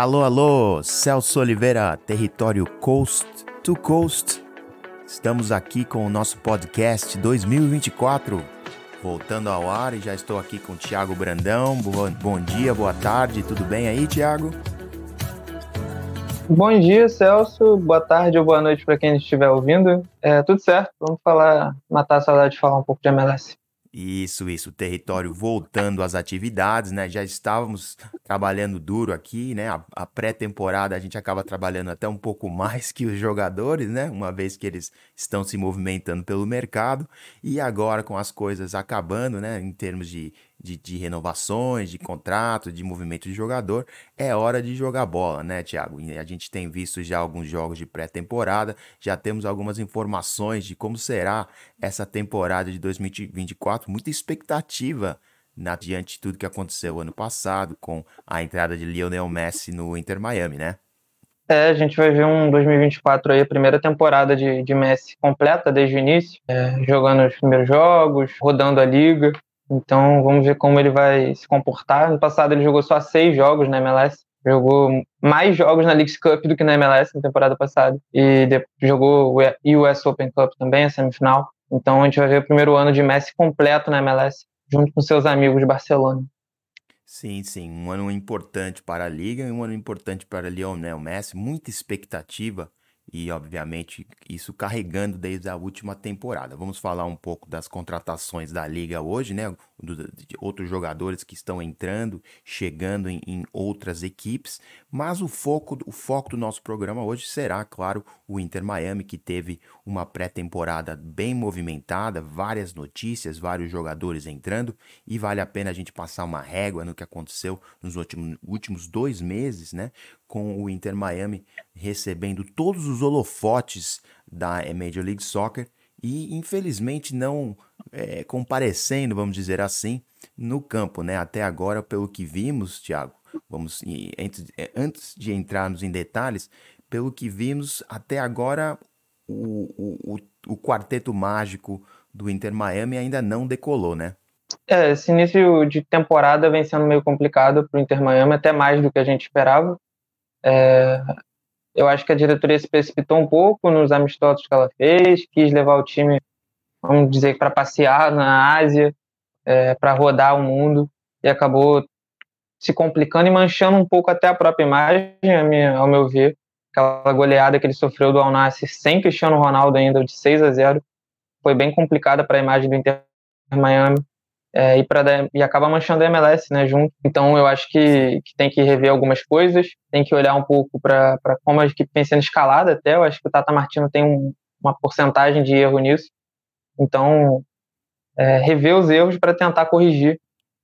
Alô, alô, Celso Oliveira, território Coast to Coast. Estamos aqui com o nosso podcast 2024, voltando ao ar e já estou aqui com o Thiago Brandão. Bom dia, boa tarde, tudo bem aí, Thiago? Bom dia, Celso. Boa tarde ou boa noite para quem estiver ouvindo. É, tudo certo, vamos falar, matar a saudade de falar um pouco de MLS. Isso, isso, o território voltando às atividades, né? Já estávamos trabalhando duro aqui, né? A, a pré-temporada a gente acaba trabalhando até um pouco mais que os jogadores, né? Uma vez que eles estão se movimentando pelo mercado e agora com as coisas acabando, né? Em termos de de, de, renovações, de contrato, de movimento de jogador, é hora de jogar bola, né, Thiago? a gente tem visto já alguns jogos de pré-temporada, já temos algumas informações de como será essa temporada de 2024, muita expectativa na, diante de tudo que aconteceu ano passado com a entrada de Lionel Messi no Inter Miami, né? É, a gente vai ver um 2024 aí, a primeira temporada de, de Messi completa desde o início, é, jogando os primeiros jogos, rodando a liga. Então vamos ver como ele vai se comportar. No passado ele jogou só seis jogos na MLS, jogou mais jogos na League Cup do que na MLS na temporada passada e jogou o US Open Cup também, a semifinal. Então a gente vai ver o primeiro ano de Messi completo na MLS, junto com seus amigos de Barcelona. Sim, sim, um ano importante para a liga e um ano importante para Lionel Messi, muita expectativa e, obviamente, isso carregando desde a última temporada. Vamos falar um pouco das contratações da liga hoje, né? de outros jogadores que estão entrando, chegando em, em, outras equipes, mas o foco, o foco do nosso programa hoje será, claro, o Inter Miami, que teve uma pré-temporada bem movimentada, várias notícias, vários jogadores entrando, e vale a pena a gente passar uma régua no que aconteceu nos últimos, últimos dois meses, né? Com o Inter Miami recebendo todos os holofotes da Major League Soccer e infelizmente não é, comparecendo, vamos dizer assim, no campo, né? Até agora, pelo que vimos, Thiago, vamos antes, é, antes de entrarmos em detalhes, pelo que vimos até agora, o, o, o, o quarteto mágico do Inter Miami ainda não decolou, né? É, esse início de temporada vem sendo meio complicado para o Inter Miami, até mais do que a gente esperava. É, eu acho que a diretoria se precipitou um pouco nos amistosos que ela fez, quis levar o time, vamos dizer, para passear na Ásia, é, para rodar o mundo, e acabou se complicando e manchando um pouco até a própria imagem, ao meu ver. Aquela goleada que ele sofreu do Al sem Cristiano Ronaldo ainda, de 6 a 0 foi bem complicada para a imagem do Inter Miami é, e, pra, e acaba manchando a MLS né, junto. Então eu acho que, que tem que rever algumas coisas, tem que olhar um pouco para como a equipe vem sendo escalada até. Eu acho que o Tata Martino tem um, uma porcentagem de erro nisso. Então, é, rever os erros para tentar corrigir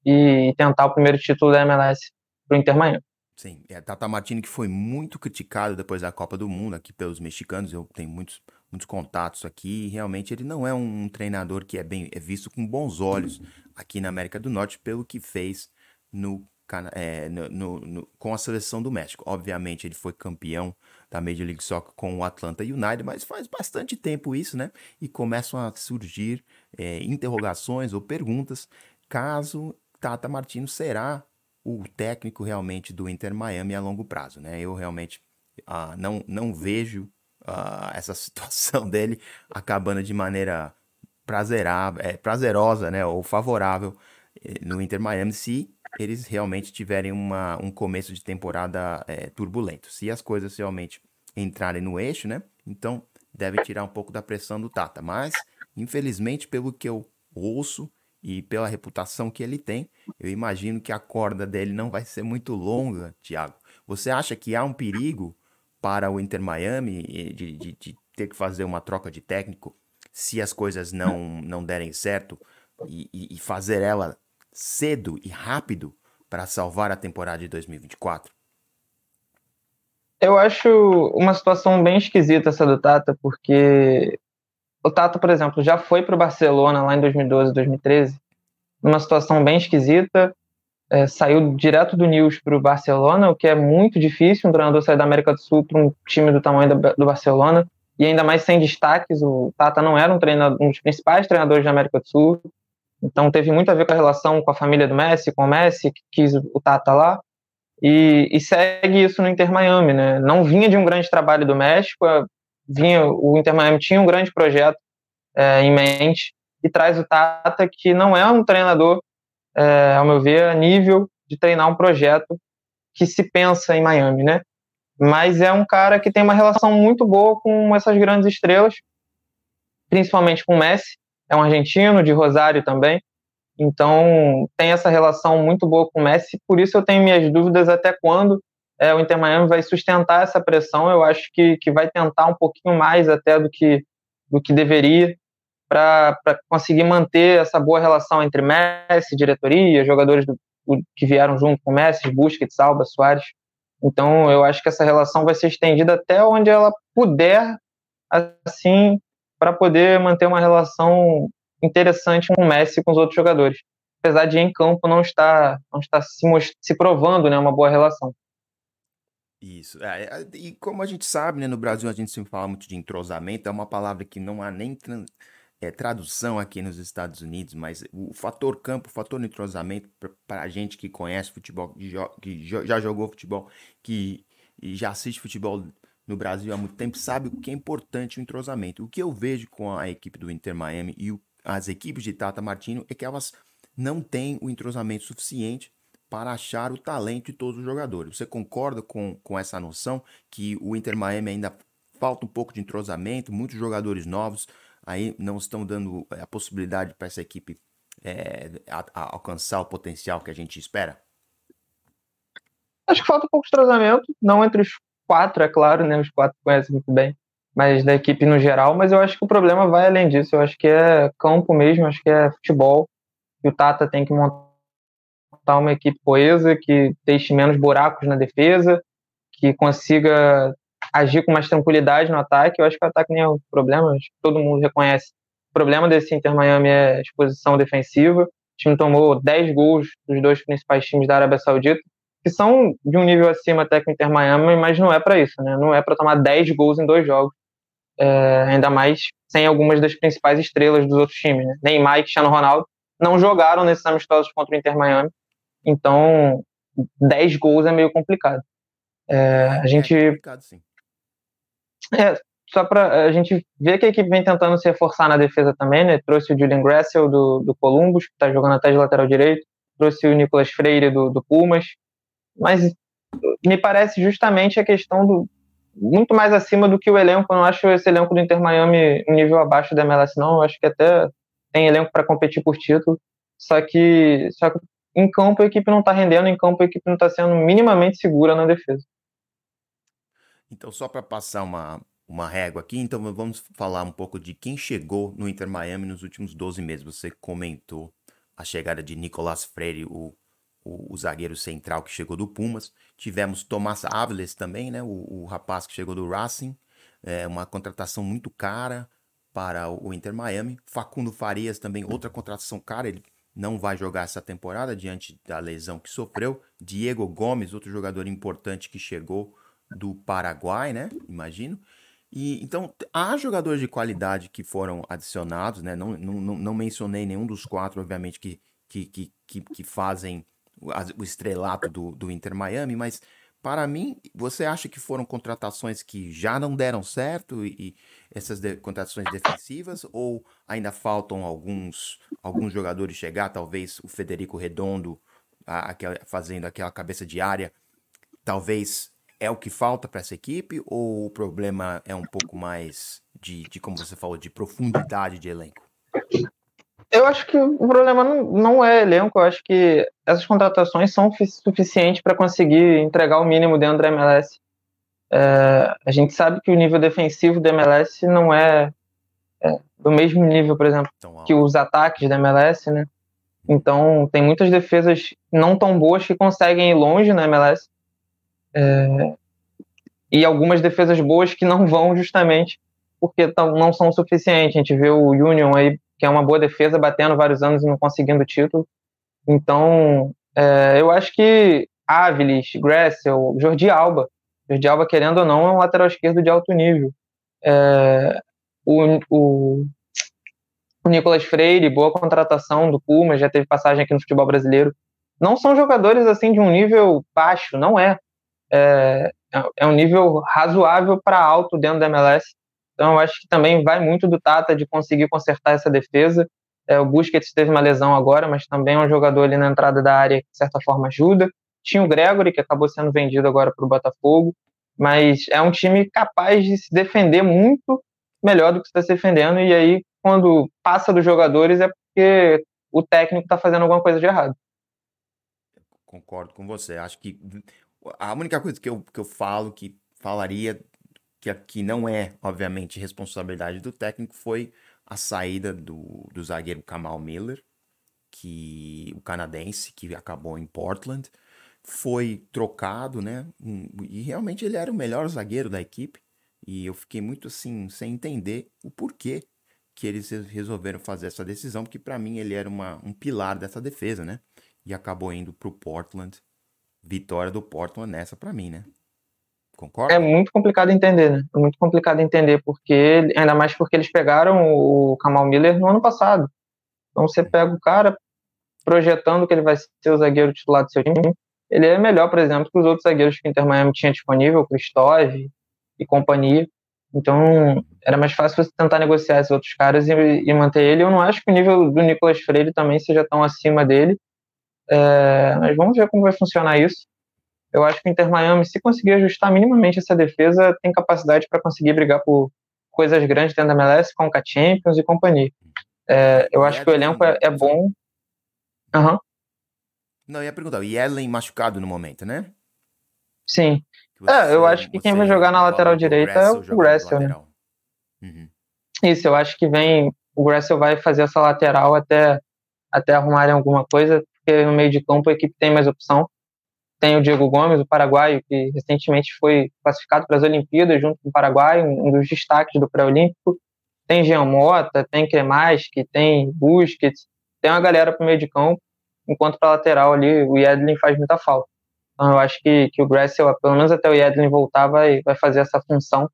e tentar o primeiro título da MLS para o Inter Miami. Sim, é Tata Martino que foi muito criticado depois da Copa do Mundo aqui pelos mexicanos. Eu tenho muitos muitos contatos aqui. realmente ele não é um treinador que é bem é visto com bons olhos aqui na América do Norte pelo que fez no, é, no, no, com a seleção do México. Obviamente ele foi campeão da Major League Soccer com o Atlanta United, mas faz bastante tempo isso, né? E começam a surgir é, interrogações ou perguntas caso Tata Martino será o técnico realmente do Inter Miami a longo prazo, né? Eu realmente ah, não, não vejo uh, essa situação dele acabando de maneira prazerável, é, prazerosa, né, ou favorável eh, no Inter Miami se eles realmente tiverem uma, um começo de temporada é, turbulento. Se as coisas realmente entrarem no eixo, né, então deve tirar um pouco da pressão do Tata. Mas, infelizmente, pelo que eu ouço e pela reputação que ele tem, eu imagino que a corda dele não vai ser muito longa, Thiago. Você acha que há um perigo para o Inter Miami de, de, de, ter que fazer uma troca de técnico se as coisas não, não derem certo e, e fazer ela cedo e rápido para salvar a temporada de 2024? Eu acho uma situação bem esquisita essa do Tata, porque o Tata, por exemplo, já foi para o Barcelona lá em 2012, 2013, numa situação bem esquisita é, saiu direto do News para o Barcelona, o que é muito difícil um treinador sair da América do Sul para um time do tamanho do, do, Barcelona, e ainda mais sem destaques. O Tata não era um, treinador, um dos principais treinadores da América do Sul, então teve muito a ver com a relação com a família do Messi, com o Messi, que quis o Tata lá. e, e, segue isso no Inter Miami, né? Não vinha de um grande trabalho do México, vinha o Inter Miami tinha um grande projeto é, em mente e traz o Tata que não é um treinador, é, ao meu ver, a nível de treinar um projeto que se pensa em Miami, né? Mas é um cara que tem uma relação muito boa com essas grandes estrelas, principalmente com o Messi, é um argentino de Rosário também, então tem essa relação muito boa com o Messi, por isso eu tenho minhas dúvidas até quando é, o Inter Miami vai sustentar essa pressão. Eu acho que, que vai tentar um pouquinho mais até do que, do que deveria para conseguir manter essa boa relação entre Messi, diretoria, jogadores do, que vieram junto com Messi, Busquets, Alba, Soares. Então eu acho que essa relação vai ser estendida até onde ela puder, assim, para poder manter uma relação interessante com o Messi e com os outros jogadores. Apesar de em campo não estar, não estar se, se provando né, uma boa relação. Isso. É, é, e como a gente sabe, né, no Brasil a gente sempre fala muito de entrosamento, é uma palavra que não há nem é, tradução aqui nos Estados Unidos, mas o fator campo, o fator entrosamento, para a gente que conhece futebol, que, jo que jo já jogou futebol, que já assiste futebol no Brasil há muito tempo, sabe o que é importante o entrosamento. O que eu vejo com a equipe do Inter Miami e o, as equipes de Tata Martino é que elas não têm o entrosamento suficiente para achar o talento de todos os jogadores. Você concorda com, com essa noção que o Inter Miami ainda falta um pouco de entrosamento, muitos jogadores novos aí não estão dando eh, a possibilidade para essa equipe é, a, a alcançar o potencial que a gente espera? Acho que falta um pouco de entrosamento, não entre os quatro, é claro, né? Os quatro conhecem muito bem, mas da equipe no geral. Mas eu acho que o problema vai além disso. Eu acho que é campo mesmo, acho que é futebol. E o Tata tem que montar uma equipe coesa, que deixe menos buracos na defesa, que consiga agir com mais tranquilidade no ataque. Eu acho que o ataque nem é o problema, acho que todo mundo reconhece. O problema desse Inter Miami é a exposição defensiva. O time tomou 10 gols dos dois principais times da Arábia Saudita, que são de um nível acima até que o Inter Miami, mas não é para isso, né? Não é para tomar 10 gols em dois jogos. É, ainda mais sem algumas das principais estrelas dos outros times, né? Neymar e Cristiano Ronaldo não jogaram nesses amistosos contra o Inter Miami então, 10 gols é meio complicado. É, a é gente. É complicado, sim. É, só para a gente ver que a equipe vem tentando se reforçar na defesa também, né? Trouxe o Julian Gressel do, do Columbus, que está jogando até de lateral direito, trouxe o Nicolas Freire do, do Pumas, mas me parece justamente a questão do muito mais acima do que o elenco. Eu não acho esse elenco do Inter Miami um nível abaixo da MLS, não. Eu acho que até tem elenco para competir por título. Só que, só que em campo a equipe não está rendendo, em campo a equipe não está sendo minimamente segura na defesa. Então, só para passar uma, uma régua aqui, então vamos falar um pouco de quem chegou no Inter Miami nos últimos 12 meses. Você comentou a chegada de Nicolás Freire, o, o, o zagueiro central que chegou do Pumas. Tivemos Tomás Áviles também, né, o, o, rapaz que chegou do Racing. É uma contratação muito cara para o Inter Miami. Facundo Farias também, outra contratação cara. Ele não vai jogar essa temporada diante da lesão que sofreu. Diego Gomes, outro jogador importante que chegou do Paraguai, né? Imagino. E então há jogadores de qualidade que foram adicionados, né? Não, não, não mencionei nenhum dos quatro, obviamente, que, que, que, que fazem o estrelato do, do Inter Miami, mas para mim, você acha que foram contratações que já não deram certo e, essas de, contratações defensivas ou ainda faltam alguns alguns jogadores chegar, talvez o Federico Redondo a, aquela, fazendo aquela cabeça de área, talvez é o que falta para essa equipe ou o problema é um pouco mais de, de como você falou, de profundidade de elenco? Eu acho que o problema não, não é elenco, eu acho que essas contratações são suficientes para conseguir entregar o mínimo dentro da MLS. É, a gente sabe que o nível defensivo da MLS não é, é do mesmo nível, por exemplo, que os ataques da MLS, né? Então, tem muitas defesas não tão boas que conseguem ir longe na MLS. É, e algumas defesas boas que não vão justamente porque não são suficientes. A gente vê o Union aí que é uma boa defesa, batendo vários anos e não conseguindo título. Então, é, eu acho que Áviles, Gressel, Jordi Alba, Jordi Alba, querendo ou não, é um lateral esquerdo de alto nível. É, o, o, o Nicolas Freire, boa contratação do Puma, já teve passagem aqui no futebol brasileiro, não são jogadores assim de um nível baixo, não é. É, é um nível razoável para alto dentro da MLS. Então, eu acho que também vai muito do Tata de conseguir consertar essa defesa. É, o Busquets teve uma lesão agora, mas também é um jogador ali na entrada da área que, de certa forma, ajuda. Tinha o Gregory, que acabou sendo vendido agora para o Botafogo, mas é um time capaz de se defender muito melhor do que está se defendendo, e aí, quando passa dos jogadores, é porque o técnico está fazendo alguma coisa de errado. Concordo com você. Acho que a única coisa que eu, que eu falo, que falaria que aqui não é, obviamente, responsabilidade do técnico, foi a saída do, do zagueiro Kamal Miller, que o canadense, que acabou em Portland, foi trocado, né? E realmente ele era o melhor zagueiro da equipe. E eu fiquei muito assim, sem entender o porquê que eles resolveram fazer essa decisão, porque para mim ele era uma, um pilar dessa defesa, né? E acabou indo pro Portland. Vitória do Portland nessa para mim, né? Concorda? É muito complicado entender, né? É muito complicado entender, porque ainda mais porque eles pegaram o Kamal Miller no ano passado. Então você pega o cara projetando que ele vai ser o zagueiro titular do seu time. Ele é melhor, por exemplo, que os outros zagueiros que o Inter Miami tinha disponível, Kristov e companhia. Então era mais fácil você tentar negociar esses outros caras e, e, manter ele. Eu não acho que o nível do Nicolas Freire também seja tão acima dele. É, mas vamos ver como vai funcionar isso eu acho que o Inter Miami, se conseguir ajustar minimamente essa defesa, tem capacidade para conseguir brigar por coisas grandes dentro da MLS, com a Champions e companhia. É, eu acho que o elenco é, é bom. Uhum. Não, ia perguntar, o Yellen machucado no momento, né? Sim. Você, é, eu acho que quem vai jogar na lateral direita é o Gressel, né? Uhum. Isso, eu acho que vem. O Gressel vai fazer essa lateral até, até arrumarem alguma coisa, porque no meio de campo a equipe tem mais opção. Tem o Diego Gomes, o paraguaio, que recentemente foi classificado para as Olimpíadas junto com o Paraguai, um dos destaques do pré-olímpico. Tem Jean Mota, tem que tem Busquets, tem uma galera para o meio de campo, enquanto para lateral ali o Yedlin faz muita falta. Então eu acho que, que o Gressel, pelo menos até o Yedlin voltar, vai, vai fazer essa função.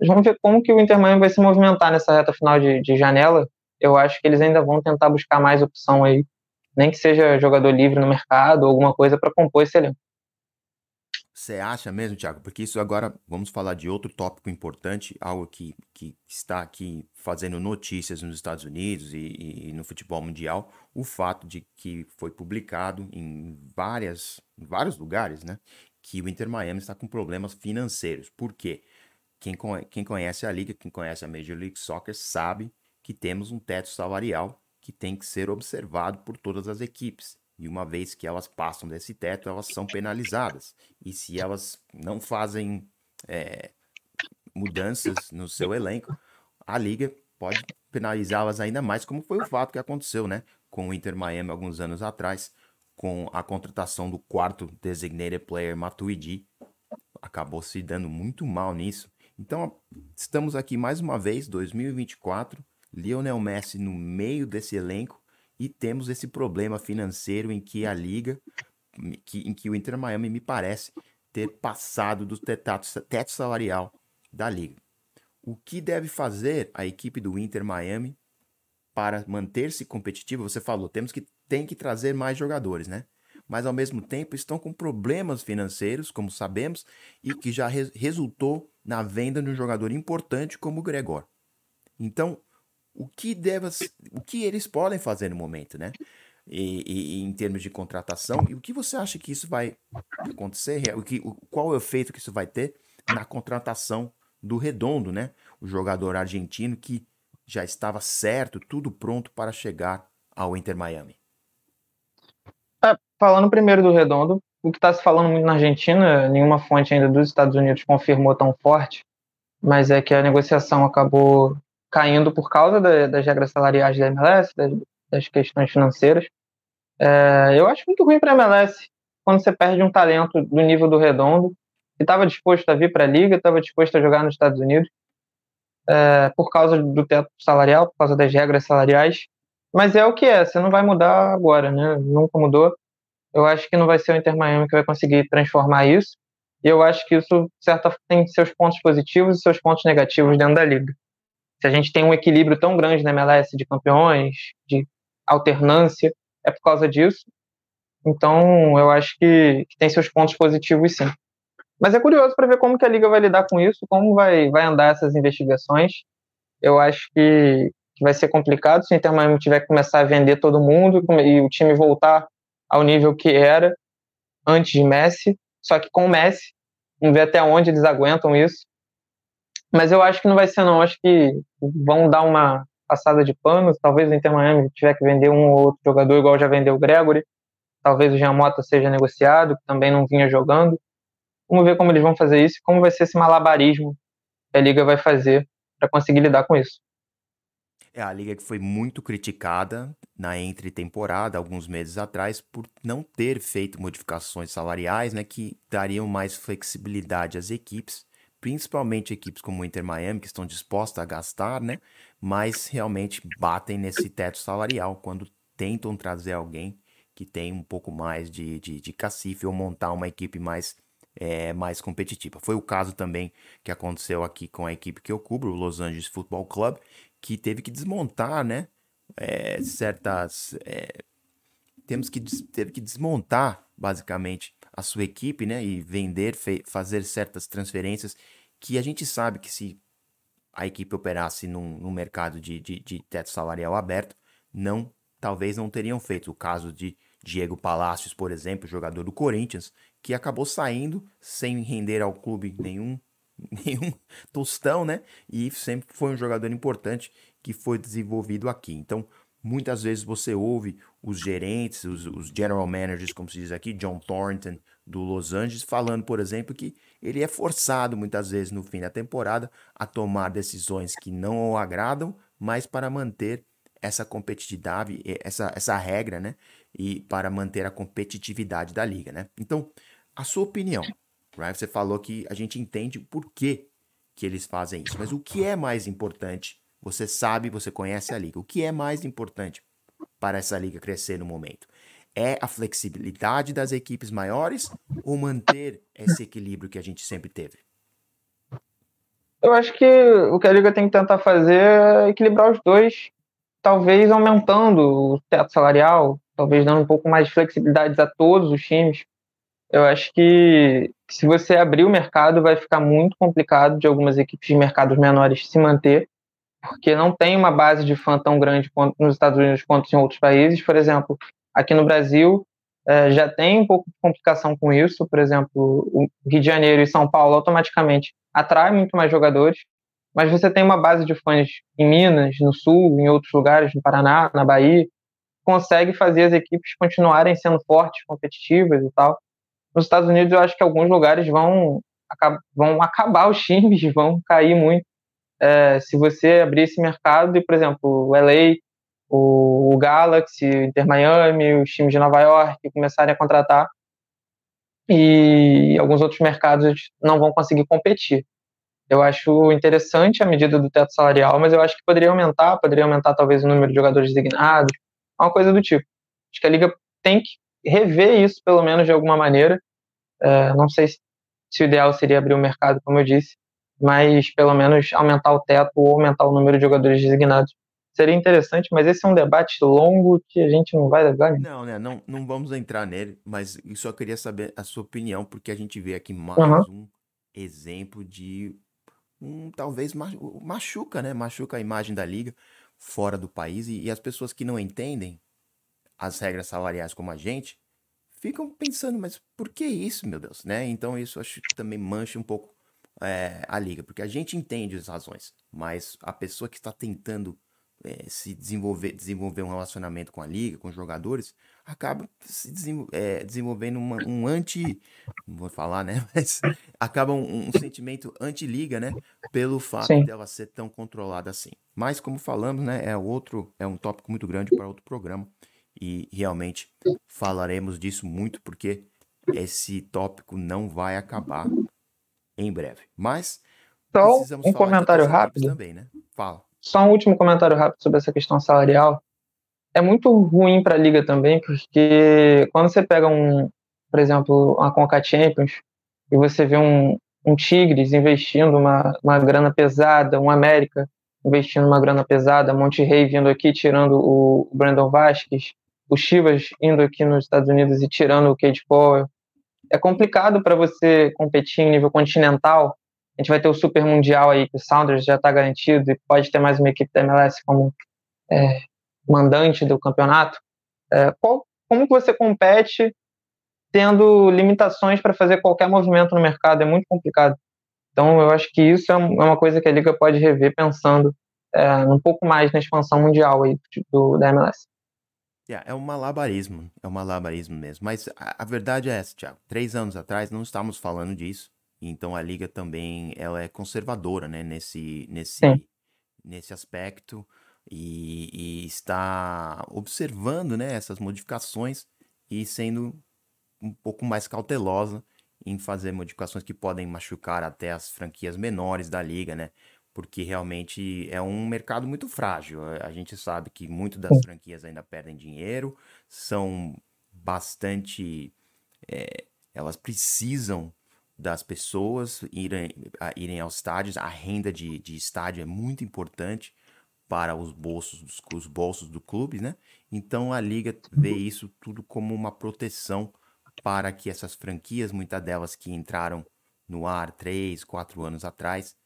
Mas vamos ver como que o Inter Miami vai se movimentar nessa reta final de, de janela. Eu acho que eles ainda vão tentar buscar mais opção aí nem que seja jogador livre no mercado, alguma coisa para compor esse elenco. Você acha mesmo, Thiago? Porque isso agora, vamos falar de outro tópico importante, algo que, que está aqui fazendo notícias nos Estados Unidos e, e no futebol mundial, o fato de que foi publicado em várias, em vários lugares, né, que o Inter Miami está com problemas financeiros. Por quê? Quem, quem conhece a liga, quem conhece a Major League Soccer, sabe que temos um teto salarial que tem que ser observado por todas as equipes. E uma vez que elas passam desse teto, elas são penalizadas. E se elas não fazem é, mudanças no seu elenco, a liga pode penalizá-las ainda mais, como foi o fato que aconteceu, né? Com o Inter Miami alguns anos atrás, com a contratação do quarto designated player Matuidi, acabou se dando muito mal nisso. Então, estamos aqui mais uma vez, 2024, Lionel Messi no meio desse elenco e temos esse problema financeiro em que a liga, que, em que o Inter Miami me parece ter passado do teto, teto salarial da liga. O que deve fazer a equipe do Inter Miami para manter-se competitiva? Você falou, temos que tem que trazer mais jogadores, né? Mas ao mesmo tempo estão com problemas financeiros, como sabemos, e que já re resultou na venda de um jogador importante como o Gregor. Então, o que deve, o que eles podem fazer no momento, né? E, e, em termos de contratação, e o que você acha que isso vai acontecer? O que, o, qual é o efeito que isso vai ter na contratação do Redondo, né? O jogador argentino que já estava certo, tudo pronto para chegar ao Inter Miami. É, falando primeiro do Redondo, o que está se falando muito na Argentina, nenhuma fonte ainda dos Estados Unidos confirmou tão forte, mas é que a negociação acabou caindo por causa da, das regras salariais da MLS, das, das questões financeiras. É, eu acho muito ruim para a MLS quando você perde um talento do nível do Redondo, que estava disposto a vir para a liga, estava disposto a jogar nos Estados Unidos, é, por causa do teto salarial, por causa das regras salariais. Mas é o que é, você não vai mudar agora, né? Nunca mudou. Eu acho que não vai ser o Inter Miami que vai conseguir transformar isso. E eu acho que isso certa, tem seus pontos positivos e seus pontos negativos dentro da liga se a gente tem um equilíbrio tão grande na MLS de campeões, de alternância, é por causa disso. Então, eu acho que, que tem seus pontos positivos, sim. Mas é curioso para ver como que a liga vai lidar com isso, como vai, vai andar essas investigações. Eu acho que, que vai ser complicado se o Inter Miami tiver que começar a vender todo mundo e o time voltar ao nível que era antes de Messi, só que com o Messi. Vamos ver até onde eles aguentam isso. Mas eu acho que não vai ser, não. Acho que vão dar uma passada de pano. Talvez o Inter Miami tiver que vender um ou outro jogador, igual já vendeu o Gregory. Talvez o Jean Mota seja negociado, que também não vinha jogando. Vamos ver como eles vão fazer isso como vai ser esse malabarismo que a Liga vai fazer para conseguir lidar com isso. É a liga que foi muito criticada na entre-temporada, alguns meses atrás, por não ter feito modificações salariais, né, que dariam mais flexibilidade às equipes, principalmente equipes como o Inter Miami, que estão dispostas a gastar, né, mas realmente batem nesse teto salarial quando tentam trazer alguém que tem um pouco mais de, de, de cacife ou montar uma equipe mais é, mais competitiva. Foi o caso também que aconteceu aqui com a equipe que eu cubro, o Los Angeles Football Club, que teve que desmontar, né? É, certas. É, temos que teve que desmontar basicamente a sua equipe, né? E vender, fazer certas transferências que a gente sabe que se a equipe operasse num, num mercado de, de, de, teto salarial aberto, não, talvez não teriam feito. O caso de Diego Palacios, por exemplo, jogador do Corinthians, que acabou saindo sem render ao clube nenhum nenhum tostão, né? E sempre foi um jogador importante que foi desenvolvido aqui. Então, muitas vezes você ouve os gerentes, os, os, general managers, como se diz aqui, John Thornton, do Los Angeles, falando, por exemplo, que ele é forçado muitas vezes no fim da temporada a tomar decisões que não o agradam, mas para manter essa competitividade, essa, essa regra, né? E para manter a competitividade da liga, né? Então, a sua opinião, Right? Você falou que a gente entende o porquê que eles fazem isso. Mas o que é mais importante? Você sabe, você conhece a liga. O que é mais importante para essa liga crescer no momento? É a flexibilidade das equipes maiores ou manter esse equilíbrio que a gente sempre teve? Eu acho que o que a liga tem que tentar fazer é equilibrar os dois, talvez aumentando o teto salarial, talvez dando um pouco mais de flexibilidade a todos os times. Eu acho que se você abrir o mercado, vai ficar muito complicado de algumas equipes de mercados menores se manter, porque não tem uma base de fã tão grande quanto nos Estados Unidos quanto em outros países. Por exemplo, aqui no Brasil é, já tem um pouco de complicação com isso. Por exemplo, o Rio de Janeiro e São Paulo automaticamente atraem muito mais jogadores, mas você tem uma base de fãs em Minas, no Sul, em outros lugares, no Paraná, na Bahia, consegue fazer as equipes continuarem sendo fortes, competitivas e tal. Nos Estados Unidos, eu acho que alguns lugares vão, vão acabar os times, vão cair muito. É, se você abrir esse mercado, e, por exemplo, o LA, o, o Galaxy, o Inter Miami, os times de Nova York começarem a contratar, e alguns outros mercados não vão conseguir competir. Eu acho interessante a medida do teto salarial, mas eu acho que poderia aumentar, poderia aumentar talvez o número de jogadores designados, uma coisa do tipo. Acho que a liga tem que rever isso, pelo menos de alguma maneira. É, não sei se, se, o ideal seria abrir o mercado, como eu disse, mas pelo menos aumentar o teto ou aumentar o número de jogadores designados. Seria interessante, mas esse é um debate longo que a gente não vai levar. Não, né? Não, não vamos entrar nele, mas eu só queria saber a sua opinião, porque a gente vê aqui mais uhum. um exemplo de um talvez machuca, né? Machuca a imagem da liga fora do país e, e as pessoas que não entendem as regras salariais como a gente, ficam pensando, mas por que isso, meu Deus, né? Então isso acho que também mancha um pouco é, a liga, porque a gente entende as razões, mas a pessoa que está tentando é, se desenvolver, desenvolver um relacionamento com a liga, com os jogadores, acaba se desenvol é, desenvolvendo uma, um anti, não vou falar, né? Mas acaba um, um sentimento anti-liga, né? Pelo fato Sim. dela ser tão controlada assim. Mas como falamos, né? É outro, é um tópico muito grande para outro programa e realmente falaremos disso muito porque esse tópico não vai acabar em breve. Mas só um comentário rápido também, né? Fala. Só um último comentário rápido sobre essa questão salarial. É muito ruim para a liga também, porque quando você pega um, por exemplo, uma Conca Champions e você vê um, um Tigres investindo uma, uma grana pesada, um América investindo uma grana pesada, Monte Rey vindo aqui tirando o Brandon Vasquez, o Chivas indo aqui nos Estados Unidos e tirando o Cade Power. É complicado para você competir em nível continental. A gente vai ter o Super Mundial aí, que o Sounders já está garantido e pode ter mais uma equipe da MLS como é, mandante do campeonato. É, qual, como que você compete tendo limitações para fazer qualquer movimento no mercado? É muito complicado. Então, eu acho que isso é, é uma coisa que a Liga pode rever pensando é, um pouco mais na expansão mundial aí do, da MLS. Yeah, é um malabarismo, é um malabarismo mesmo. Mas a, a, verdade é essa, Thiago. Três anos atrás não estávamos falando disso. Então a liga também ela é conservadora, né, nesse nesse nesse aspecto e, e, está observando, né, essas modificações e sendo um pouco mais cautelosa em fazer modificações que podem machucar até as franquias menores da liga, né? porque realmente é um mercado muito frágil. A gente sabe que muitas das franquias ainda perdem dinheiro, são bastante. É, elas precisam das pessoas irem, irem aos estádios. A renda de, de estádio é muito importante para os bolsos, dos, os bolsos do clube, né? Então a liga vê isso tudo como uma proteção para que essas franquias, muitas delas que entraram no ar três, quatro anos atrás,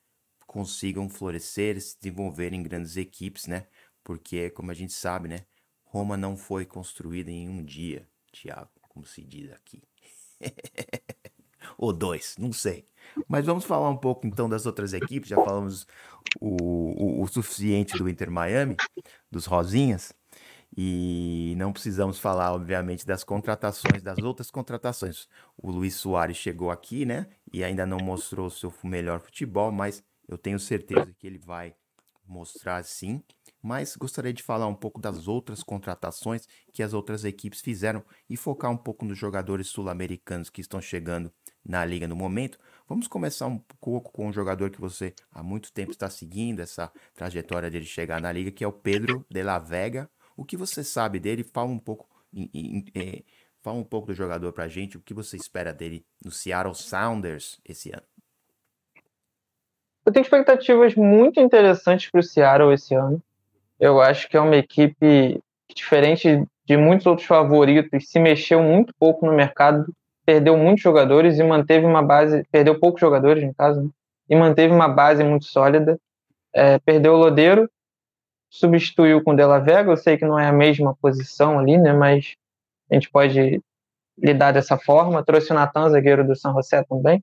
consigam florescer se desenvolver em grandes equipes, né? Porque, como a gente sabe, né? Roma não foi construída em um dia, Tiago, como se diz aqui. Ou dois, não sei. Mas vamos falar um pouco então das outras equipes. Já falamos o, o, o suficiente do Inter Miami, dos Rosinhas. E não precisamos falar, obviamente, das contratações, das outras contratações. O Luiz Soares chegou aqui, né? E ainda não mostrou o seu melhor futebol, mas eu tenho certeza que ele vai mostrar sim, mas gostaria de falar um pouco das outras contratações que as outras equipes fizeram e focar um pouco nos jogadores sul-americanos que estão chegando na liga no momento. Vamos começar um pouco com um jogador que você há muito tempo está seguindo essa trajetória dele chegar na liga, que é o Pedro de la Vega. O que você sabe dele? Fala um pouco, em, em, em, fala um pouco do jogador pra gente, o que você espera dele no Seattle Sounders esse ano. Eu tenho expectativas muito interessantes para o Seattle esse ano. Eu acho que é uma equipe que, diferente de muitos outros favoritos, se mexeu muito pouco no mercado, perdeu muitos jogadores e manteve uma base, perdeu poucos jogadores no caso, né? e manteve uma base muito sólida. É, perdeu o Lodeiro, substituiu com o Della Vega, eu sei que não é a mesma posição ali, né, mas a gente pode lidar dessa forma. Trouxe o Natan, zagueiro do San José também.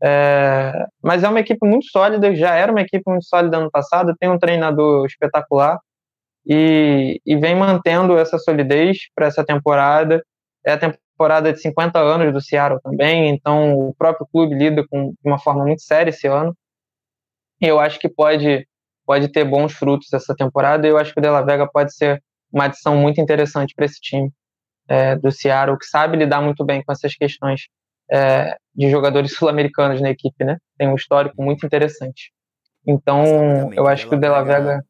É, mas é uma equipe muito sólida, já era uma equipe muito sólida ano passado, tem um treinador espetacular e, e vem mantendo essa solidez para essa temporada. É a temporada de 50 anos do Seattle também, então o próprio clube lida com, de uma forma muito séria esse ano. E eu acho que pode, pode ter bons frutos essa temporada e eu acho que o De La Vega pode ser uma adição muito interessante para esse time é, do Seattle, que sabe lidar muito bem com essas questões é, de jogadores sul-americanos na equipe, né? Tem um histórico muito interessante. Então, Exatamente. eu acho que o De La Vega...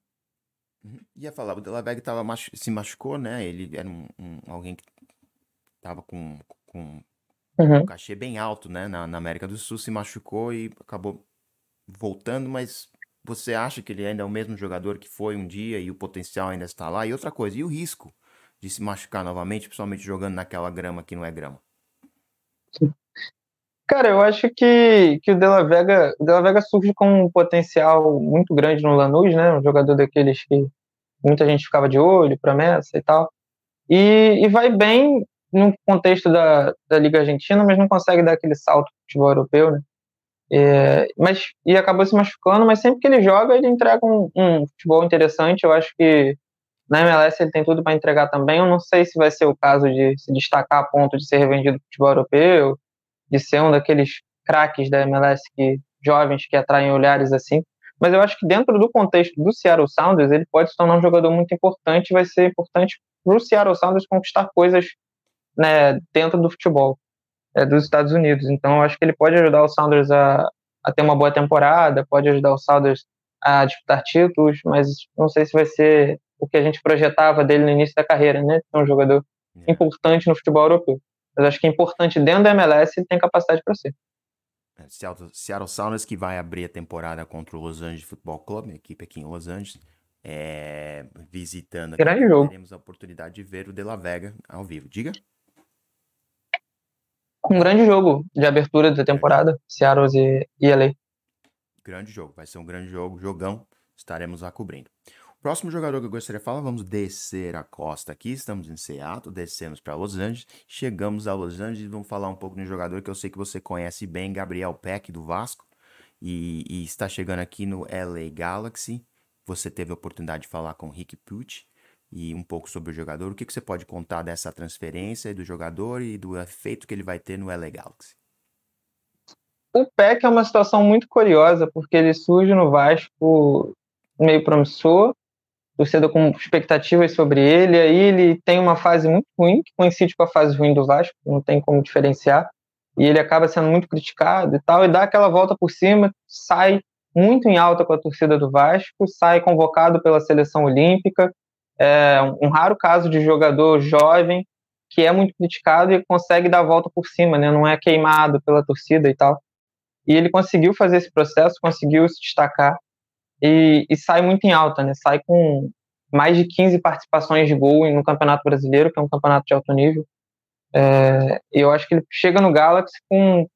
Uhum. Ia falar, o De La Vega tava machu... se machucou, né? Ele era um, um alguém que tava com, com uhum. um cachê bem alto, né? Na, na América do Sul, se machucou e acabou voltando, mas você acha que ele ainda é o mesmo jogador que foi um dia e o potencial ainda está lá? E outra coisa, e o risco de se machucar novamente, principalmente jogando naquela grama que não é grama? Cara, eu acho que, que o De La Vega, o Vega surge com um potencial muito grande no Lanús, né? Um jogador daqueles que muita gente ficava de olho, promessa e tal. E, e vai bem no contexto da, da Liga Argentina, mas não consegue dar aquele salto pro futebol europeu, né? É, mas, e acabou se machucando, mas sempre que ele joga, ele entrega um, um futebol interessante. Eu acho que na MLS ele tem tudo para entregar também. Eu não sei se vai ser o caso de se destacar a ponto de ser revendido pro futebol europeu de ser um daqueles craques da MLS que jovens que atraem olhares assim. Mas eu acho que dentro do contexto do Seattle Sounders, ele pode se tornar um jogador muito importante, vai ser importante para o Seattle Sounders conquistar coisas né, dentro do futebol é, dos Estados Unidos. Então eu acho que ele pode ajudar o Sounders a, a ter uma boa temporada, pode ajudar o Sounders a disputar títulos, mas não sei se vai ser o que a gente projetava dele no início da carreira, né? Ser um jogador é. importante no futebol europeu. Mas acho que é importante dentro da MLS ele tem capacidade para ser. É, Seattle, Seattle Sounders que vai abrir a temporada contra o Los Angeles Football Club, a equipe aqui em Los Angeles. é, visitando. Grande jogo. Teremos a oportunidade de ver o De La Vega ao vivo. Diga. Um grande jogo de abertura da temporada, Seattle e LA. Grande jogo, vai ser um grande jogo, jogão, estaremos lá cobrindo. O próximo jogador que eu gostaria de falar, vamos descer a costa aqui, estamos em Seattle, descemos para Los Angeles, chegamos a Los Angeles e vamos falar um pouco de um jogador que eu sei que você conhece bem, Gabriel Peck, do Vasco, e, e está chegando aqui no LA Galaxy. Você teve a oportunidade de falar com o Rick Pucci e um pouco sobre o jogador. O que, que você pode contar dessa transferência do jogador e do efeito que ele vai ter no LA Galaxy? O Peck é uma situação muito curiosa, porque ele surge no Vasco meio promissor, torcida com expectativas sobre ele, aí ele tem uma fase muito ruim, que coincide com a fase ruim do Vasco, não tem como diferenciar, e ele acaba sendo muito criticado e tal, e dá aquela volta por cima, sai muito em alta com a torcida do Vasco, sai convocado pela seleção olímpica, é um raro caso de jogador jovem que é muito criticado e consegue dar a volta por cima, né? Não é queimado pela torcida e tal. E ele conseguiu fazer esse processo, conseguiu se destacar e, e sai muito em alta, né? Sai com mais de 15 participações de gol no Campeonato Brasileiro, que é um campeonato de alto nível. É, eu acho que ele chega no Galaxy com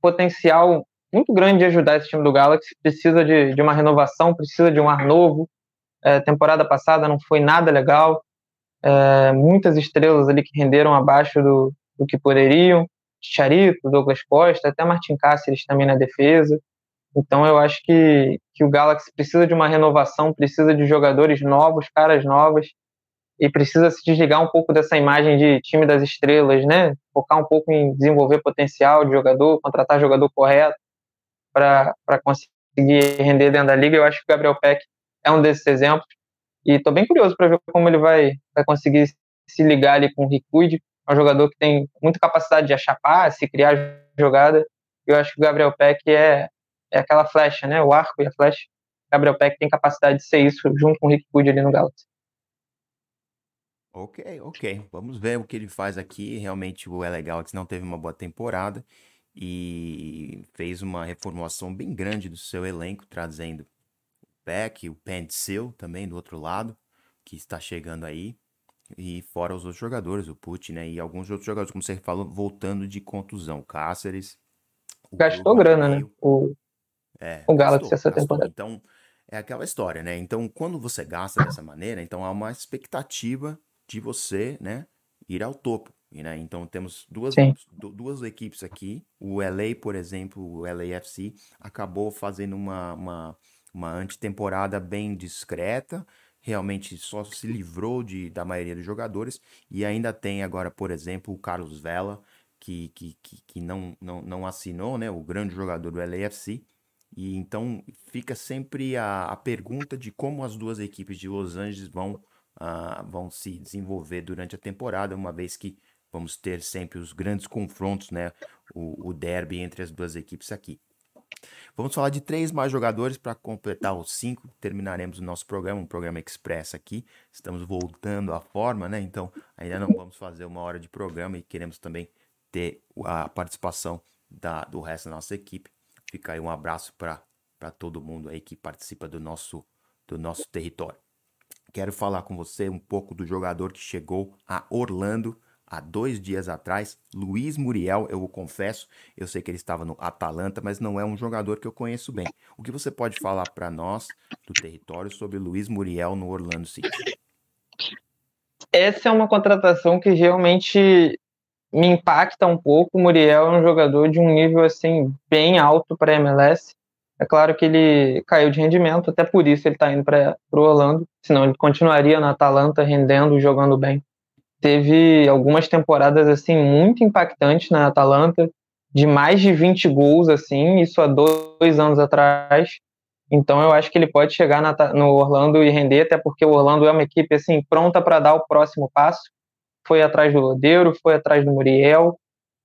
potencial muito grande de ajudar esse time do Galaxy. Precisa de, de uma renovação, precisa de um ar novo. É, temporada passada não foi nada legal. É, muitas estrelas ali que renderam abaixo do, do que poderiam. Charito, Douglas Costa, até Martin Cáceres também na defesa. Então eu acho que, que o Galaxy precisa de uma renovação, precisa de jogadores novos, caras novas, e precisa se desligar um pouco dessa imagem de time das estrelas, né? Focar um pouco em desenvolver potencial de jogador, contratar jogador correto para conseguir render dentro da liga. Eu acho que o Gabriel Peck é um desses exemplos. E estou bem curioso para ver como ele vai, vai conseguir se ligar ali com o Ricuide. É um jogador que tem muita capacidade de achar passe, criar jogada. Eu acho que o Gabriel Peck é, é aquela flecha, né? O arco e a flecha. Gabriel Peck tem capacidade de ser isso junto com o Rick ali no Galaxy. Ok, ok. Vamos ver o que ele faz aqui. Realmente o LA Galaxy não teve uma boa temporada e fez uma reformulação bem grande do seu elenco, trazendo Peck, o Pencil também do outro lado, que está chegando aí. E fora os outros jogadores, o Putin, né? E alguns outros jogadores, como você falou, voltando de contusão. Cáceres. Gastou grana, né? O, é, o Galaxy gastou, essa gastou. temporada. Então, é aquela história, né? Então, quando você gasta dessa maneira, então há uma expectativa de você, né, ir ao topo. Né? Então temos duas, duas equipes aqui. O LA, por exemplo, o LAFC, acabou fazendo uma, uma, uma antetemporada bem discreta. Realmente só se livrou de, da maioria dos jogadores. E ainda tem agora, por exemplo, o Carlos Vela, que, que, que, que não, não, não assinou, né? O grande jogador do LAFC. E então fica sempre a, a pergunta de como as duas equipes de Los Angeles vão, uh, vão se desenvolver durante a temporada, uma vez que vamos ter sempre os grandes confrontos, né? O, o derby entre as duas equipes aqui. Vamos falar de três mais jogadores para completar os cinco. Terminaremos o nosso programa, um programa express aqui. Estamos voltando à forma, né? Então ainda não vamos fazer uma hora de programa e queremos também ter a participação da, do resto da nossa equipe. Fica aí um abraço para todo mundo aí que participa do nosso, do nosso território. Quero falar com você um pouco do jogador que chegou a Orlando há dois dias atrás, Luiz Muriel, eu o confesso, eu sei que ele estava no Atalanta, mas não é um jogador que eu conheço bem. O que você pode falar para nós do território sobre Luiz Muriel no Orlando City? Essa é uma contratação que realmente me impacta um pouco. O Muriel é um jogador de um nível assim bem alto para MLS. É claro que ele caiu de rendimento, até por isso ele está indo para o Orlando, senão ele continuaria na Atalanta rendendo e jogando bem teve algumas temporadas assim muito impactantes na Atalanta, de mais de 20 gols assim, isso há dois anos atrás. Então eu acho que ele pode chegar na, no Orlando e render, até porque o Orlando é uma equipe assim pronta para dar o próximo passo. Foi atrás do Lodeiro, foi atrás do Muriel.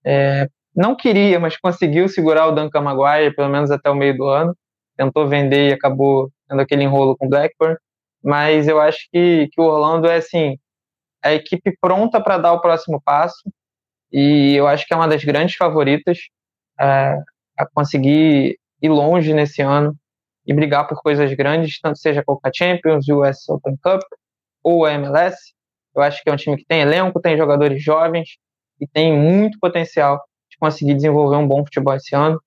É, não queria, mas conseguiu segurar o Duncan Maguire pelo menos até o meio do ano. Tentou vender e acabou tendo aquele enrolo com o Blackburn. Mas eu acho que, que o Orlando é assim a equipe pronta para dar o próximo passo e eu acho que é uma das grandes favoritas é, a conseguir ir longe nesse ano. e brigar por coisas grandes, tanto seja a Coca Champions, o US Open Cup ou a MLS. Eu acho que é um time que tem elenco, tem jogadores jovens e tem muito potencial de conseguir desenvolver um bom futebol esse ano.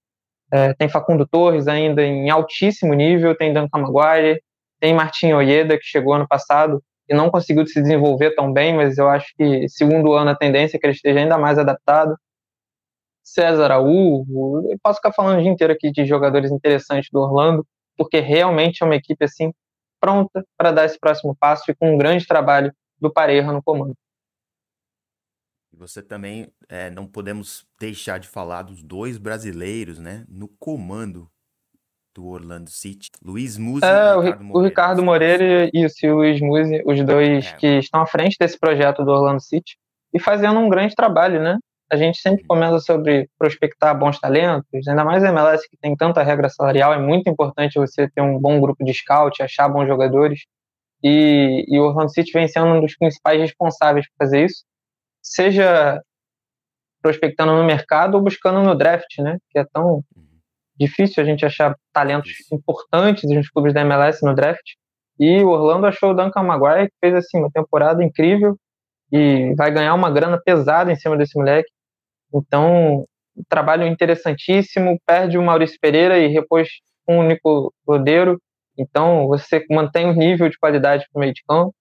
É, tem Facundo Torres ainda em altíssimo nível, tem Dan Maguire, tem Martin Oyeda, que chegou ano passado e não conseguiu se desenvolver tão bem, mas eu acho que segundo ano a tendência é que ele esteja ainda mais adaptado. César Araújo, eu posso ficar falando o dia inteiro aqui de jogadores interessantes do Orlando, porque realmente é uma equipe assim pronta para dar esse próximo passo e com um grande trabalho do Pareja no comando. E você também é, não podemos deixar de falar dos dois brasileiros, né, no comando do Orlando City, Luiz Musi é, e Ricardo Moreira. O Ricardo Moreira e o Luiz Musi, os dois é. que estão à frente desse projeto do Orlando City e fazendo um grande trabalho, né? A gente sempre comenta sobre prospectar bons talentos, ainda mais a MLS que tem tanta regra salarial, é muito importante você ter um bom grupo de scout, achar bons jogadores. E, e o Orlando City vem sendo um dos principais responsáveis por fazer isso, seja prospectando no mercado ou buscando no draft, né? Que é tão difícil a gente achar talentos importantes nos clubes da MLS no draft. E o Orlando achou o Duncan Maguire, que fez assim uma temporada incrível e vai ganhar uma grana pesada em cima desse moleque. Então, um trabalho interessantíssimo. Perde o Maurício Pereira e repôs com o Nico Rodeiro. Então, você mantém o nível de qualidade para o meio de campo.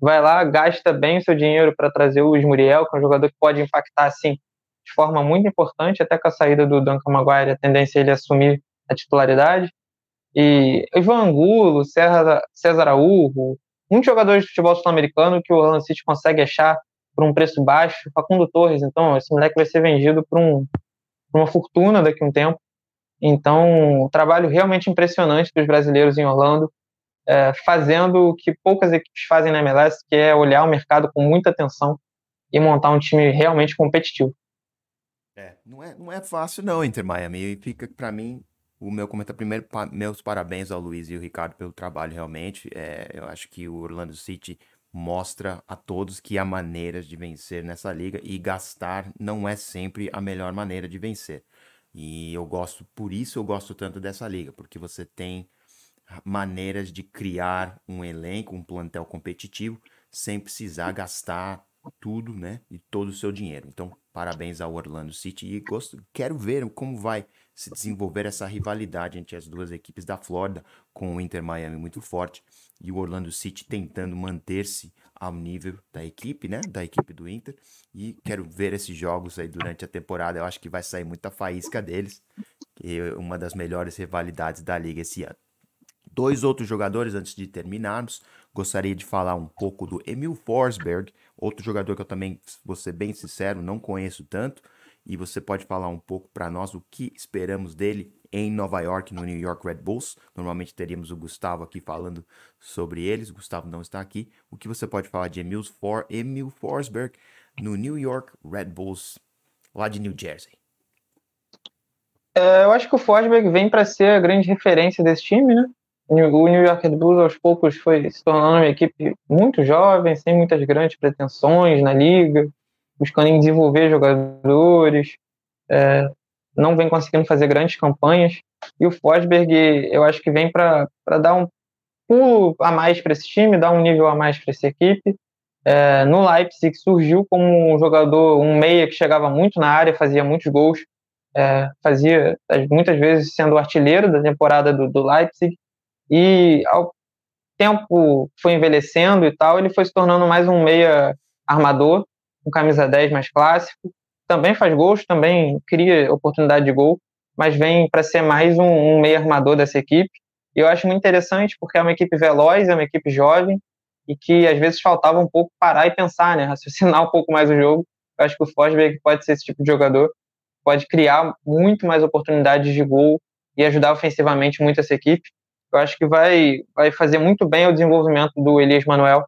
Vai lá, gasta bem o seu dinheiro para trazer o Muriel, que é um jogador que pode impactar assim de forma muito importante, até com a saída do Duncan Maguire, a tendência é ele assumir a titularidade. E Ivan Angulo, César, César Araújo, muitos jogadores de futebol sul-americano que o Orlando City consegue achar por um preço baixo. Facundo Torres, então, esse moleque vai ser vendido por, um, por uma fortuna daqui a um tempo. Então, um trabalho realmente impressionante dos brasileiros em Orlando, é, fazendo o que poucas equipes fazem na MLS, que é olhar o mercado com muita atenção e montar um time realmente competitivo. É, não é, não é fácil não, Inter Miami. E fica para mim o meu comentário primeiro, pa, meus parabéns ao Luiz e ao Ricardo pelo trabalho realmente. É, eu acho que o Orlando City mostra a todos que há maneiras de vencer nessa liga e gastar não é sempre a melhor maneira de vencer. E eu gosto, por isso eu gosto tanto dessa liga, porque você tem maneiras de criar um elenco, um plantel competitivo sem precisar gastar tudo, né? E todo o seu dinheiro. Então, parabéns ao Orlando City e gosto, quero ver como vai se desenvolver essa rivalidade entre as duas equipes da Flórida, com o Inter Miami muito forte e o Orlando City tentando manter-se ao nível da equipe, né? Da equipe do Inter. E quero ver esses jogos aí durante a temporada. Eu acho que vai sair muita faísca deles, que é uma das melhores rivalidades da liga esse ano. Dois outros jogadores antes de terminarmos gostaria de falar um pouco do Emil Forsberg, outro jogador que eu também, vou ser bem sincero, não conheço tanto, e você pode falar um pouco para nós o que esperamos dele em Nova York, no New York Red Bulls. Normalmente teríamos o Gustavo aqui falando sobre eles, Gustavo não está aqui. O que você pode falar de Emil, For Emil Forsberg no New York Red Bulls, lá de New Jersey? É, eu acho que o Forsberg vem para ser a grande referência desse time, né? O New York Red Bulls aos poucos foi se tornando uma equipe muito jovem, sem muitas grandes pretensões na liga, buscando desenvolver jogadores, é, não vem conseguindo fazer grandes campanhas. E o Fosberg, eu acho que vem para dar um pulo a mais para esse time, dar um nível a mais para essa equipe. É, no Leipzig surgiu como um jogador, um meia que chegava muito na área, fazia muitos gols, é, fazia muitas vezes sendo artilheiro da temporada do, do Leipzig e ao tempo foi envelhecendo e tal, ele foi se tornando mais um meia armador, um camisa 10 mais clássico. Também faz gols, também cria oportunidade de gol, mas vem para ser mais um, um meia armador dessa equipe. E eu acho muito interessante porque é uma equipe veloz, é uma equipe jovem e que às vezes faltava um pouco parar e pensar, né, raciocinar um pouco mais o jogo. Eu acho que o Forsberg pode ser esse tipo de jogador, pode criar muito mais oportunidades de gol e ajudar ofensivamente muito essa equipe eu acho que vai, vai fazer muito bem o desenvolvimento do Elias Manuel,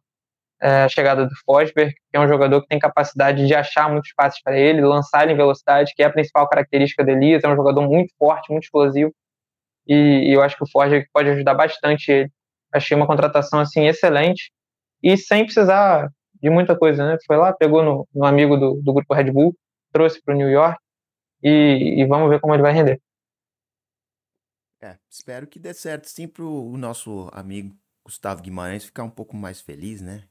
é, a chegada do Fosberg, que é um jogador que tem capacidade de achar muitos passes para ele, lançar ele em velocidade, que é a principal característica do Elias, é um jogador muito forte, muito explosivo, e, e eu acho que o Fosberg pode ajudar bastante ele. Achei uma contratação assim excelente e sem precisar de muita coisa, né? Foi lá, pegou no, no amigo do, do grupo Red Bull, trouxe para o New York e, e vamos ver como ele vai render. É, espero que dê certo sim pro o nosso amigo Gustavo Guimarães ficar um pouco mais feliz, né?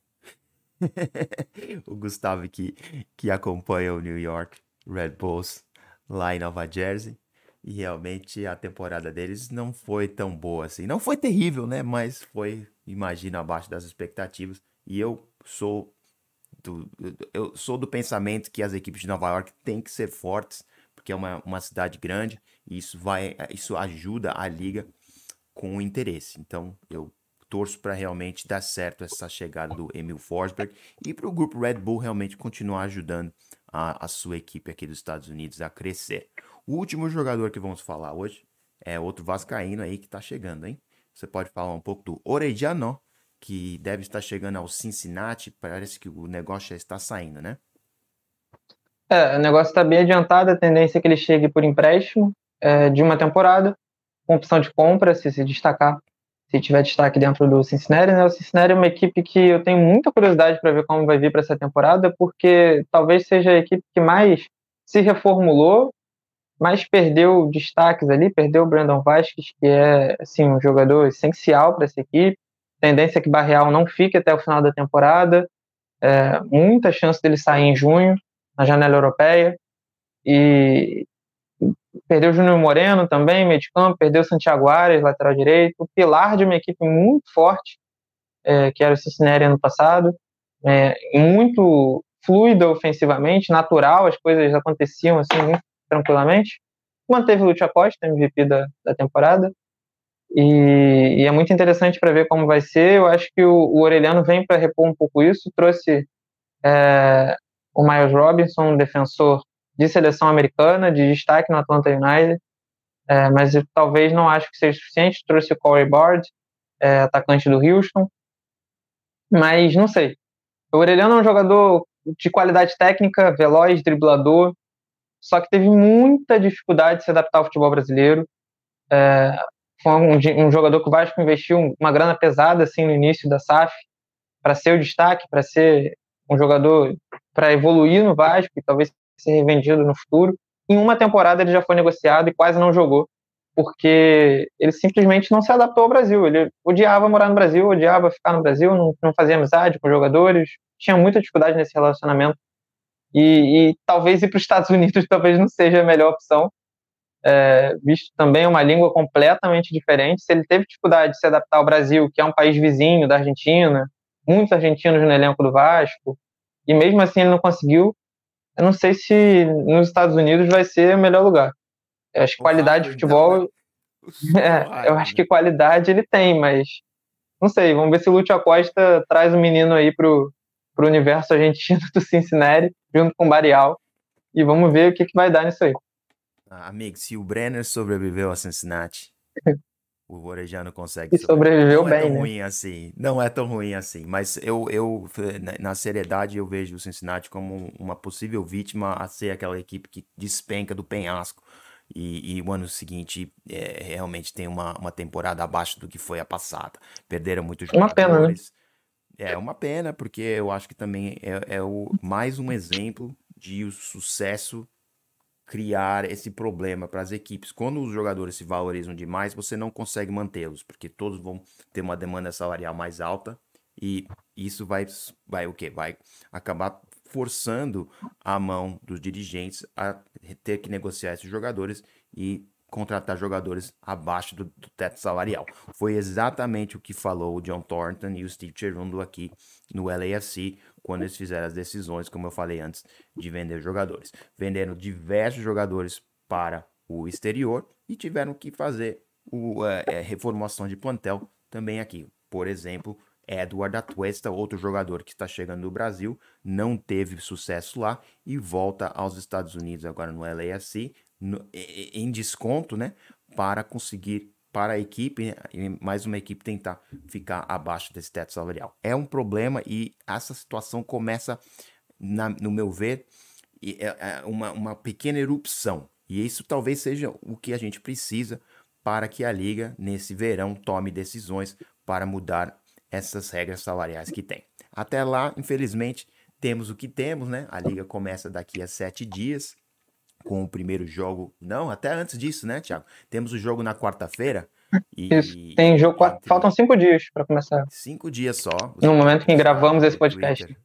o Gustavo que, que acompanha o New York Red Bulls lá em Nova Jersey. E realmente a temporada deles não foi tão boa assim. Não foi terrível, né? Mas foi, imagino, abaixo das expectativas. E eu sou do, eu sou do pensamento que as equipes de Nova York têm que ser fortes, porque é uma, uma cidade grande e isso vai, isso ajuda a liga com interesse. Então eu torço para realmente dar certo essa chegada do Emil Forsberg e para o grupo Red Bull realmente continuar ajudando a, a sua equipe aqui dos Estados Unidos a crescer. O último jogador que vamos falar hoje é outro vascaíno aí que está chegando, hein? Você pode falar um pouco do Orediano, que deve estar chegando ao Cincinnati. Parece que o negócio já está saindo, né? É, o negócio está bem adiantado. A tendência é que ele chegue por empréstimo é, de uma temporada, com opção de compra, se se destacar, se tiver destaque dentro do Cincinnati. Né? O Cincinnati é uma equipe que eu tenho muita curiosidade para ver como vai vir para essa temporada, porque talvez seja a equipe que mais se reformulou mas perdeu destaques ali, perdeu o Brandon Vasquez, que é assim, um jogador essencial para essa equipe. Tendência é que Barreal não fique até o final da temporada. É, muita chance dele sair em junho, na janela europeia. E perdeu o Júnior Moreno também, meio de campo, perdeu o Santiago Arias, lateral direito. O pilar de uma equipe muito forte, é, que era o Cincinnati ano passado. É, muito fluida ofensivamente, natural, as coisas aconteciam assim muito tranquilamente. Manteve o Lúcio Costa, MVP da, da temporada. E, e, é muito interessante para ver como vai ser. Eu acho que o, o Orelhano vem para repor um pouco isso. Trouxe é, o Miles Robinson, um defensor de seleção americana, de destaque no Atlanta United, é, mas eu, talvez não acho que seja suficiente. Trouxe o Corey Bard, é, atacante do Houston, mas não sei. O Orelhano é um jogador de qualidade técnica, veloz, driblador, só que teve muita dificuldade de se adaptar ao futebol brasileiro. É, foi um, um, jogador que o Vasco investiu uma grana pesada assim no início da SAF para ser o destaque, para ser um jogador para evoluir no Vasco e talvez ser revendido no futuro. Em uma temporada ele já foi negociado e quase não jogou, porque ele simplesmente não se adaptou ao Brasil. Ele odiava morar no Brasil, odiava ficar no Brasil, não, não fazia amizade com jogadores, tinha muita dificuldade nesse relacionamento e, e talvez ir para os Estados Unidos talvez não seja a melhor opção, é, visto também uma língua completamente diferente. Se ele teve dificuldade de se adaptar ao Brasil, que é um país vizinho da Argentina, muitos argentinos no elenco do Vasco, e mesmo assim ele não conseguiu, eu não sei se nos Estados Unidos vai ser o melhor lugar. Eu acho que qualidade de futebol. É, eu acho que qualidade ele tem, mas não sei. Vamos ver se o Lúcio Acosta traz o um menino aí pro, pro universo argentino do Cincinnati junto com o Barial. E vamos ver o que, que vai dar nisso aí. Ah, amigo, se o Brenner sobreviveu a Cincinnati, o Orejano consegue. E sobreviveu não bem, é tão né? ruim assim. Não é tão ruim assim. Mas eu, eu, na seriedade, eu vejo o Cincinnati como uma possível vítima a ser aquela equipe que despenca do penhasco. E, e o ano seguinte é, realmente tem uma, uma temporada abaixo do que foi a passada. Perderam muitos jogadores. Uma pena, né? É uma pena, porque eu acho que também é, é o, mais um exemplo de o sucesso criar esse problema para as equipes. Quando os jogadores se valorizam demais, você não consegue mantê-los, porque todos vão ter uma demanda salarial mais alta e isso vai, vai o quê? Vai acabar forçando a mão dos dirigentes a ter que negociar esses jogadores e contratar jogadores abaixo do, do, teto salarial. Foi exatamente o que falou o John Thornton e o Steve Cherundolo aqui no LAFC, quando eles fizeram as decisões, como eu falei antes, de vender jogadores. Venderam diversos jogadores para o exterior e tiveram que fazer o, é, é, reformulação de plantel também aqui. Por exemplo, Edward Atuesta, outro jogador que está chegando no Brasil, não teve sucesso lá e volta aos Estados Unidos agora no LAFC, no, em desconto, né? Para conseguir, para a equipe, mais uma equipe tentar ficar abaixo desse teto salarial. É um problema e essa situação começa, na, no meu ver, é, é uma, uma pequena erupção. E isso talvez seja o que a gente precisa para que a liga, nesse verão, tome decisões para mudar essas regras salariais que tem. Até lá, infelizmente, temos o que temos, né? A liga começa daqui a sete dias com o primeiro jogo. Não, até antes disso, né, Thiago? Temos o jogo na quarta-feira. Isso. Tem jogo. Entre... Faltam cinco dias para começar. Cinco dias só. No momento que gravamos esse podcast. Twitter.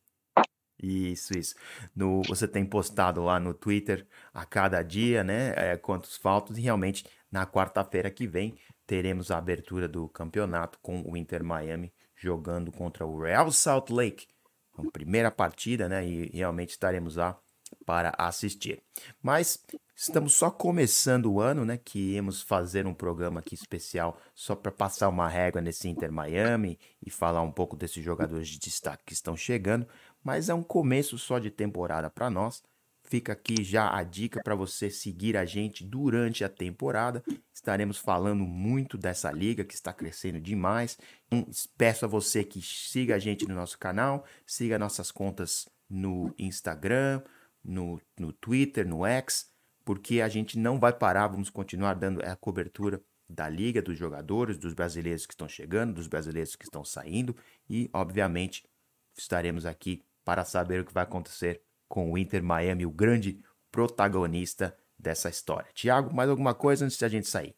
Isso, isso. No, você tem postado lá no Twitter a cada dia, né? É, quantos faltam. E realmente, na quarta-feira que vem, teremos a abertura do campeonato com o Inter Miami jogando contra o Real Salt Lake. A primeira partida, né? E realmente estaremos lá para assistir. Mas estamos só começando o ano, né? Que íamos fazer um programa aqui especial só para passar uma régua nesse Inter Miami e falar um pouco desses jogadores de destaque que estão chegando. Mas é um começo só de temporada para nós. Fica aqui já a dica para você seguir a gente durante a temporada. Estaremos falando muito dessa liga que está crescendo demais. Então, peço a você que siga a gente no nosso canal, siga nossas contas no Instagram, no, no Twitter, no X, porque a gente não vai parar, vamos continuar dando a cobertura da liga, dos jogadores, dos brasileiros que estão chegando, dos brasileiros que estão saindo e, obviamente, estaremos aqui para saber o que vai acontecer com o Inter Miami, o grande protagonista dessa história. Tiago, mais alguma coisa antes de a gente sair?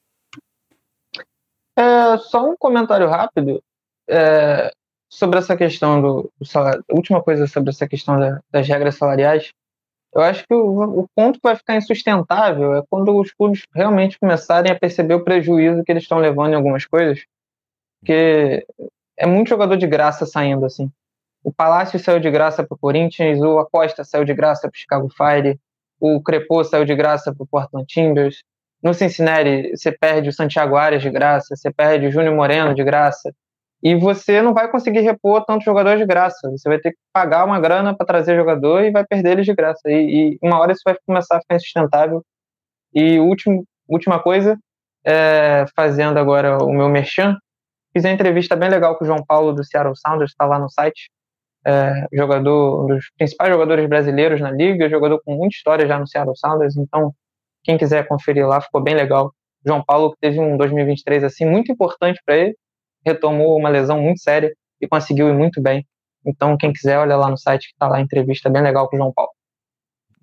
É, só um comentário rápido é, sobre essa questão do, do salário. Última coisa sobre essa questão da, das regras salariais. Eu acho que o, o, ponto que vai ficar insustentável é quando os clubes realmente começarem a perceber o prejuízo que eles estão levando em algumas coisas, porque é muito jogador de graça saindo assim. O Palácio saiu de graça para o Corinthians, o Acosta saiu de graça para o Chicago Fire, o Crepô saiu de graça para o Portland Timbers. No Cincinnati, você perde o Santiago Arias de graça, você perde o Júnior Moreno de graça, e você não vai conseguir repor tantos jogadores de graça. Você vai ter que pagar uma grana para trazer jogador e vai perder eles de graça. E, e, uma hora isso vai começar a ficar insustentável. E último, última coisa, é, fazendo agora o meu merchan, fiz uma entrevista bem legal com o João Paulo do Seattle Sounders, está lá no site. É, jogador, um dos principais jogadores brasileiros na liga, jogador com muita história já no Seattle Sounders. Então, quem quiser conferir lá, ficou bem legal. João Paulo teve um 2023 assim muito importante para ele retomou uma lesão muito séria e conseguiu ir muito bem. Então, quem quiser, olha lá no site que está lá a entrevista bem legal com o João Paulo.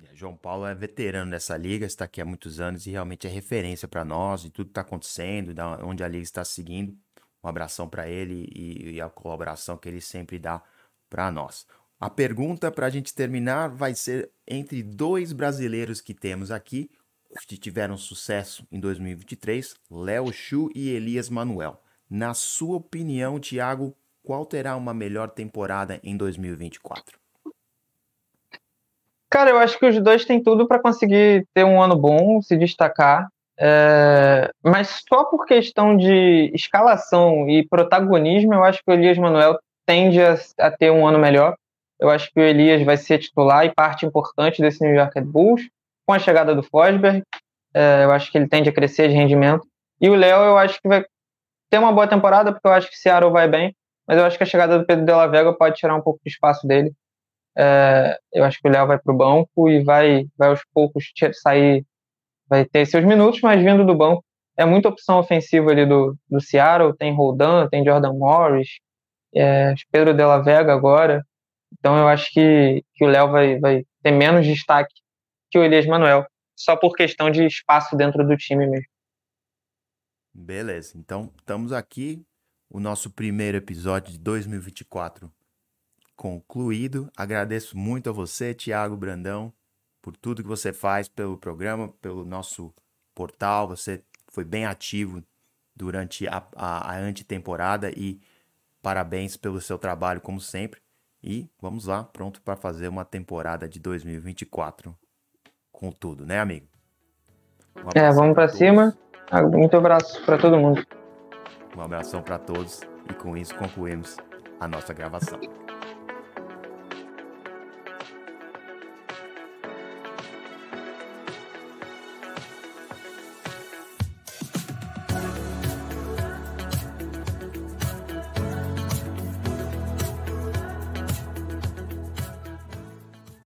É, João Paulo é veterano dessa liga, está aqui há muitos anos e realmente é referência para nós e tudo que está acontecendo, onde a liga está seguindo. Um abração para ele e, e, a colaboração que ele sempre dá para nós. A pergunta para a gente terminar vai ser entre dois brasileiros que temos aqui, que tiveram sucesso em 2023, Léo Chu e Elias Manuel. Na sua opinião, Thiago, qual terá uma melhor temporada em 2024? Cara, eu acho que os dois têm tudo para conseguir ter um ano bom, se destacar. É... mas só por questão de escalação e protagonismo, eu acho que o Elias Manuel tende a, a, ter um ano melhor. Eu acho que o Elias vai ser titular e parte importante desse New York Red Bulls. Com a chegada do Fosberg, é, eu acho que ele tende a crescer de rendimento. E o Léo, eu acho que vai ter uma boa temporada, porque eu acho que Seattle vai bem, mas eu acho que a chegada do Pedro de la Vega pode tirar um pouco de espaço dele. É, eu acho que o Léo vai para o banco e vai, vai aos poucos sair, vai ter seus minutos, mas vindo do banco. É muita opção ofensiva ali do, do Seattle, tem Roldan, tem Jordan Morris, é, Pedro de la Vega agora. Então eu acho que, que o Léo vai, vai ter menos destaque que o Elias Manuel, só por questão de espaço dentro do time mesmo. Beleza, então estamos aqui, o nosso primeiro episódio de 2024 concluído. Agradeço muito a você, Tiago Brandão, por tudo que você faz pelo programa, pelo nosso portal. Você foi bem ativo durante a, a, a antetemporada e parabéns pelo seu trabalho, como sempre. E vamos lá, pronto para fazer uma temporada de 2024 com tudo, né, amigo? É, vamos para cima. Muito abraço para todo mundo. Um abração para todos e com isso concluímos a nossa gravação.